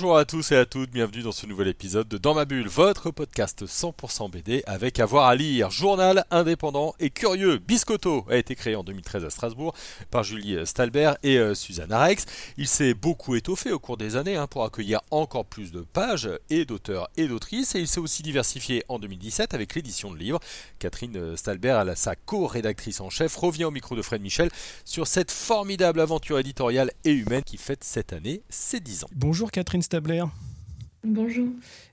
Bonjour à tous et à toutes, bienvenue dans ce nouvel épisode de Dans ma bulle, votre podcast 100% BD avec avoir à lire. Journal indépendant et curieux, Biscotto a été créé en 2013 à Strasbourg par Julie Stalbert et euh, Suzanne Arex. Il s'est beaucoup étoffé au cours des années hein, pour accueillir encore plus de pages et d'auteurs et d'autrices et il s'est aussi diversifié en 2017 avec l'édition de livres. Catherine Stalbert, sa co-rédactrice en chef, revient au micro de Fred Michel sur cette formidable aventure éditoriale et humaine qui fête cette année ses 10 ans. Bonjour Catherine Stabler. Bonjour.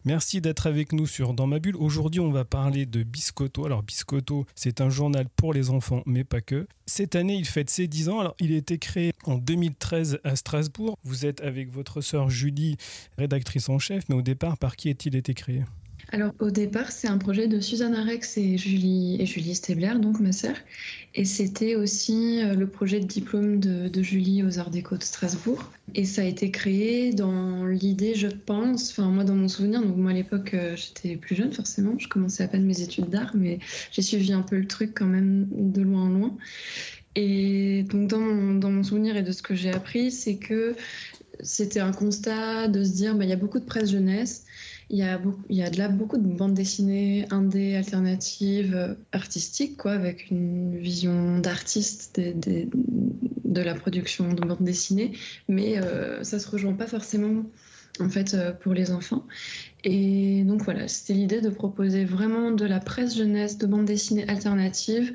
Merci d'être avec nous sur Dans ma bulle. Aujourd'hui, on va parler de Biscotto. Alors, Biscotto, c'est un journal pour les enfants, mais pas que. Cette année, il fête ses 10 ans. Alors, il a été créé en 2013 à Strasbourg. Vous êtes avec votre sœur Julie, rédactrice en chef, mais au départ, par qui est-il été créé? Alors au départ, c'est un projet de Suzanne Arex et Julie, et Julie Stebler, donc ma sœur. Et c'était aussi euh, le projet de diplôme de, Julie aux Arts Déco de Strasbourg. Et ça a été créé dans l'idée, je pense, enfin moi dans mon souvenir, donc moi à l'époque euh, j'étais plus jeune forcément, je commençais à peine mes études d'art, mais j'ai suivi un peu le truc quand même de loin en loin. Et donc dans mon, dans mon souvenir et de ce que j'ai appris, c'est que c'était un constat de se dire, bah, il y a beaucoup de presse jeunesse, il y a, beaucoup, il y a de là beaucoup de bandes dessinées indé, alternatives, euh, artistiques, quoi, avec une vision d'artiste de la production de bandes dessinées, mais euh, ça se rejoint pas forcément en fait euh, pour les enfants. Et donc voilà, c'était l'idée de proposer vraiment de la presse jeunesse, de bandes dessinées alternatives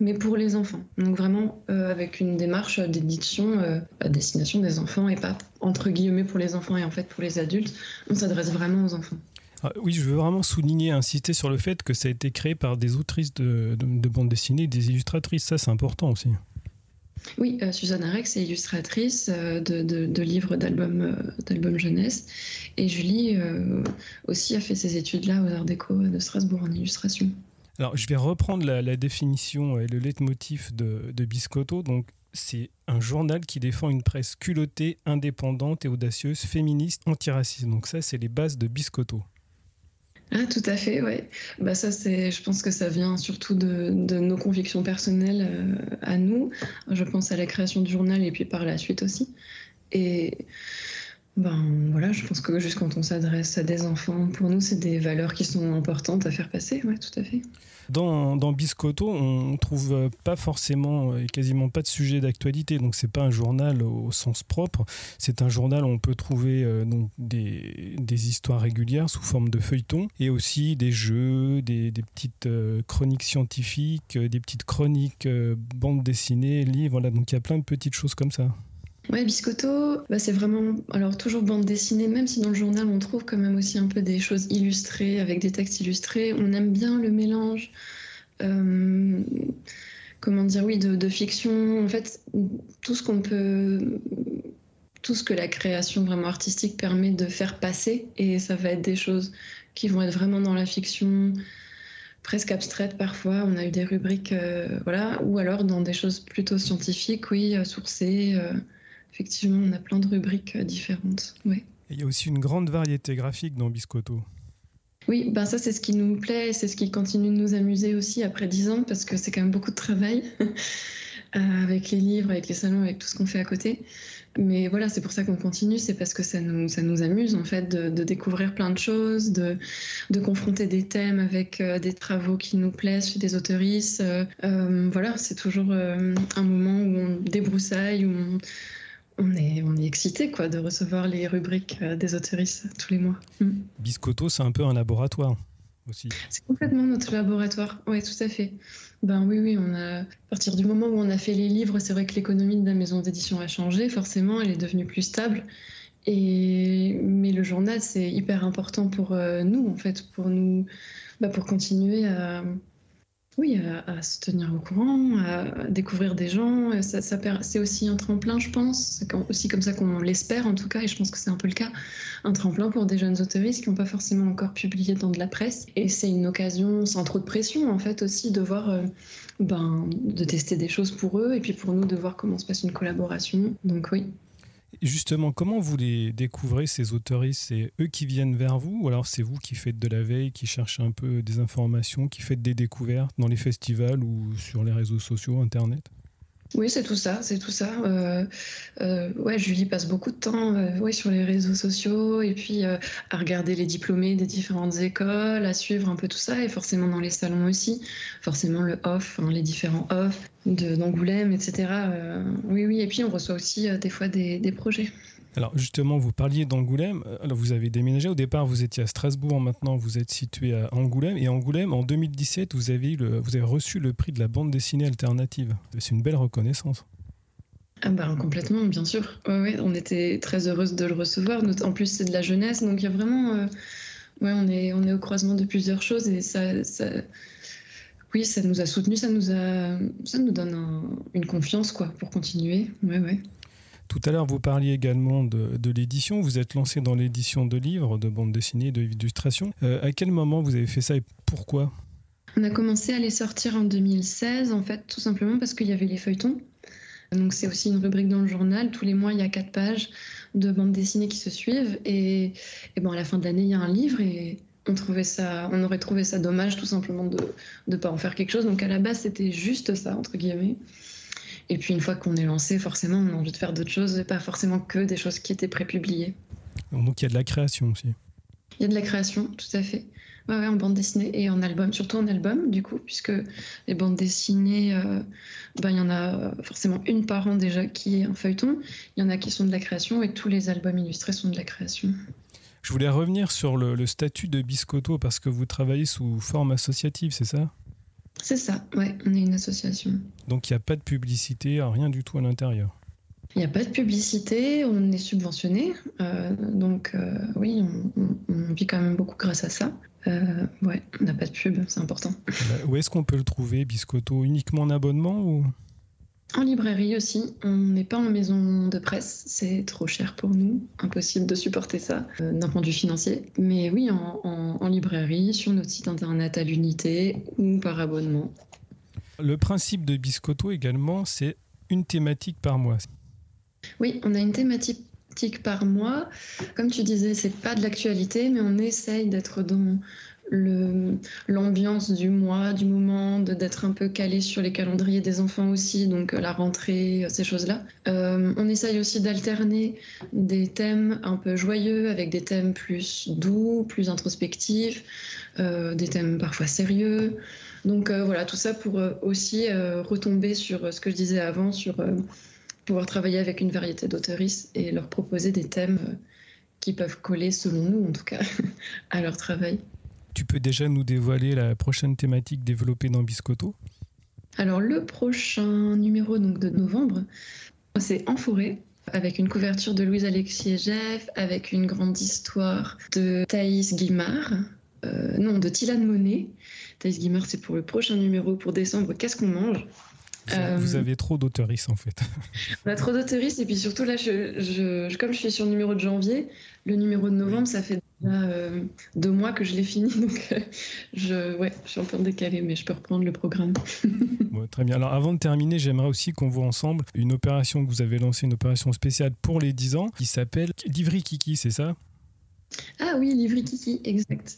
mais pour les enfants. Donc vraiment euh, avec une démarche d'édition euh, à destination des enfants et pas entre guillemets pour les enfants et en fait pour les adultes. On s'adresse vraiment aux enfants. Ah, oui, je veux vraiment souligner, insister sur le fait que ça a été créé par des autrices de, de, bande dessinée, des illustratrices. Ça, c'est important aussi. Oui, euh, Suzanne Arex est illustratrice de, de, livres d'albums d'albums jeunesse. Et Julie aussi a fait ses études là aux Arts Déco de Strasbourg en illustration. Alors, je vais reprendre la, définition et le leitmotiv de, de Biscotto. Donc, c'est un journal qui défend une presse culottée, indépendante et audacieuse, féministe, antiraciste. Donc ça, c'est les bases de Biscotto. Ah, tout à fait, ouais. Bah ça, c'est, je pense que ça vient surtout de, nos convictions personnelles euh, à nous. Je pense à la création du journal et puis par la suite aussi. Et ben voilà, je pense que juste quand on s'adresse à des enfants, pour nous, c'est des valeurs qui sont importantes à faire passer, ouais, tout à fait. Dans, dans Biscotto, on trouve pas forcément et quasiment pas de sujet d'actualité, donc c'est pas un journal au sens propre. C'est un journal où on peut trouver euh, des, histoires régulières sous forme de feuilletons et aussi des jeux, des, petites euh, chroniques scientifiques, euh, des petites chroniques bandes dessinées, livres. Voilà, donc il y a plein de petites choses comme ça. Ouais, Biscotto, bah, c'est vraiment, alors toujours bande dessinée, même si dans le journal on trouve quand même aussi un peu des choses illustrées, avec des textes illustrés. On aime bien le mélange, euh, comment dire, oui, de, fiction. En fait, tout ce qu'on peut, tout ce que la création vraiment artistique permet de faire passer, et ça va être des choses qui vont être vraiment dans la fiction, presque abstraites parfois. On a eu des rubriques, euh, voilà, ou alors dans des choses plutôt scientifiques, oui, euh, sourcées effectivement, on a plein de rubriques euh, différentes. Ouais. il y a aussi une grande variété graphique dans Biscotto. Oui, ben ça c'est ce qui nous plaît, c'est ce qui continue de nous amuser aussi après dix ans parce que c'est quand même beaucoup de travail euh, avec les livres, avec les salons, avec tout ce qu'on fait à côté. Mais voilà, c'est pour ça qu'on continue, c'est parce que ça nous, ça nous amuse en fait de, découvrir plein de choses, de, de confronter des thèmes avec euh, des travaux qui nous plaisent chez des autoristes. voilà, c'est toujours un moment où on débroussaille, où on on est, on est excité quoi, de recevoir les rubriques euh, des autoristes tous les mois. Mm. Biscotto, c'est un peu un laboratoire aussi. C'est complètement notre laboratoire, oui, tout à fait. Ben oui, oui, on a, à partir du moment où on a fait les livres, c'est vrai que l'économie de la maison d'édition a changé, forcément, elle est devenue plus stable. Et, mais le journal, c'est hyper important pour euh, nous, en fait, pour nous, bah, pour continuer à, oui, à, se tenir au courant, à découvrir des gens. Ça, c'est aussi un tremplin, je pense. C'est aussi comme ça qu'on l'espère, en tout cas, et je pense que c'est un peu le cas. Un tremplin pour des jeunes autoristes qui n'ont pas forcément encore publié dans de la presse. Et c'est une occasion, sans trop de pression, en fait, aussi de voir, euh, ben, de tester des choses pour eux, et puis pour nous, de voir comment se passe une collaboration. Donc oui. Justement, comment vous les découvrez, ces autoristes? C'est eux qui viennent vers vous ou alors c'est vous qui faites de la veille, qui cherchez un peu des informations, qui faites des découvertes dans les festivals ou sur les réseaux sociaux, Internet? Oui, c'est tout ça, c'est tout ça. Euh, euh, Julie passe beaucoup de temps euh, sur les réseaux sociaux et puis à regarder les diplômés des différentes écoles, à suivre un peu tout ça et forcément dans les salons aussi, forcément le off, hein, les différents off d'Angoulême, etc. oui, oui, et puis on reçoit aussi des fois des projets. Alors justement, vous parliez d'Angoulême. Alors vous avez déménagé. Au départ, vous étiez à Strasbourg. Maintenant, vous êtes situé à Angoulême. Et Angoulême, en 2017, vous avez, vous avez reçu le prix de la bande dessinée alternative. C'est une belle reconnaissance. Ah bah, complètement, bien sûr. Ouais, on était très heureuse de le recevoir. En plus, c'est de la jeunesse, donc il y a vraiment, euh, ouais, on est, au croisement de plusieurs choses et ça, ça... oui, ça nous a soutenus, ça nous a, ça nous donne une confiance quoi pour continuer. Ouais, ouais. Tout à l'heure, vous parliez également de, l'édition. Vous êtes lancé dans l'édition de livres, de bandes dessinées, d'illustrations. Euh, à quel moment vous avez fait ça et pourquoi? On a commencé à les sortir en 2016, en fait, tout simplement parce qu'il y avait les feuilletons. Donc c'est aussi une rubrique dans le journal. Tous les mois, il y a quatre pages de bandes dessinées qui se suivent. Et, bon, à la fin de l'année, il y a un livre et on, trouvait ça, on aurait trouvé ça dommage tout simplement de ne pas en faire quelque chose. Donc à la base, c'était juste ça, entre guillemets. Et puis une fois qu'on est lancé, forcément, on a envie de faire d'autres choses et pas forcément que des choses qui étaient prépubliées. Donc il y a de la création aussi. Il y a de la création, tout à fait. Ouais, ouais, en bande dessinée et en album, surtout en album, du coup, puisque les bandes dessinées, euh, ben, il y en a forcément une par an déjà qui est un feuilleton. Il y en a qui sont de la création et tous les albums illustrés sont de la création. Je voulais revenir sur le, le statut de Biscotto parce que vous travaillez sous forme associative, c'est ça? C'est ça, ouais, on est une association. Donc il n'y a pas de publicité, rien du tout à l'intérieur il n'y a pas de publicité, on est subventionné, euh, donc euh, oui, on, vit quand même beaucoup grâce à ça. Euh, ouais, on n'a pas de pub, c'est important. Où est-ce qu'on peut le trouver, Biscotto? Uniquement en abonnement ou? En librairie aussi, on n'est pas en maison de presse, c'est trop cher pour nous, impossible de supporter ça euh, d'un point de vue financier. Mais oui, en, librairie, sur notre site internet à l'unité ou par abonnement. Le principe de Biscotto également, c'est une thématique par mois. Oui, on a une thématique par mois. Comme tu disais, c'est pas de l'actualité, mais on essaye d'être dans l'ambiance du mois, du moment, d'être un peu calé sur les calendriers des enfants aussi, donc euh, la rentrée, euh, ces choses-là. Euh, on essaye aussi d'alterner des thèmes un peu joyeux avec des thèmes plus doux, plus introspectifs, des thèmes parfois sérieux. Donc voilà, tout ça pour aussi retomber sur ce que je disais avant, sur pouvoir travailler avec une variété d'auteuristes et leur proposer des thèmes qui peuvent coller, selon nous en tout cas, à leur travail. Tu peux déjà nous dévoiler la prochaine thématique développée dans Biscotto? Alors le prochain numéro donc de novembre, c'est En forêt avec une couverture de Louise Alexis Jeff, avec une grande histoire de Thaïs Guimard, euh, non, de Tilane Monet. Thaïs Guimard, c'est pour le prochain numéro, pour décembre, Qu'est-ce qu'on mange? Vous, avez trop d'auteuristes en fait. On a trop d'auteuristes et puis surtout là, je, comme je suis sur le numéro de janvier, le numéro de novembre, ça fait euh, deux mois que je l'ai fini, donc euh, je, ouais, je suis un peu décalé, mais je peux reprendre le programme. très bien. Alors avant de terminer, j'aimerais aussi qu'on voit ensemble une opération que vous avez lancée, une opération spéciale pour les 10 ans, qui s'appelle Livry Kiki, c'est ça? Ah oui, Livry Kiki, exact.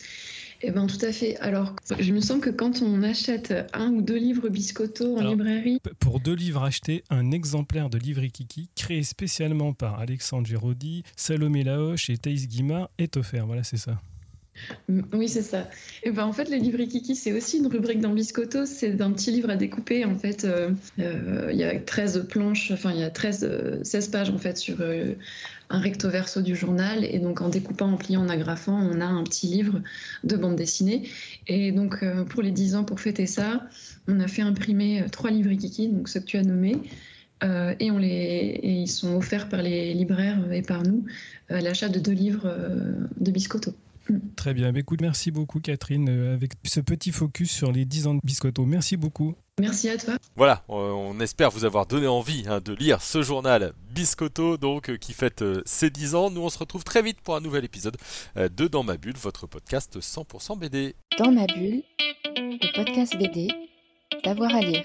Eh bien, tout à fait. Alors, je me sens que quand on achète un ou deux livres Biscotto en librairie. Pour deux livres achetés, un exemplaire de Livre Kiki, créé spécialement par Alexandre Giraudy, Salomé Laoche et Thaïs Guimard, est offert. Voilà, c'est ça. Mm, oui, c'est ça. Et ben, en fait, le livre Kiki, c'est aussi une rubrique dans Biscotto. C'est un petit livre à découper. En fait, euh, euh, il y a 13 planches, enfin, il y a 13, 16 pages en fait sur euh, un recto verso du journal. Et donc, en découpant, en pliant, en agrafant, on a un petit livre de bande dessinée. Et donc, pour les 10 ans, pour fêter ça, on a fait imprimer trois livres Kiki, donc ceux que tu as nommés. et, et ils sont offerts par les libraires et par nous à l'achat de deux livres de Biscotto. Très bien. Écoute, merci beaucoup, Catherine, euh, avec ce petit focus sur les 10 ans de Biscotto. Merci beaucoup. Merci à toi. Voilà, on espère vous avoir donné envie hein, de lire ce journal Biscotto, donc euh, qui fête euh, ses 10 ans. Nous, on se retrouve très vite pour un nouvel épisode de Dans ma bulle, votre podcast 100% BD. Dans ma bulle, le podcast BD, d'avoir à lire.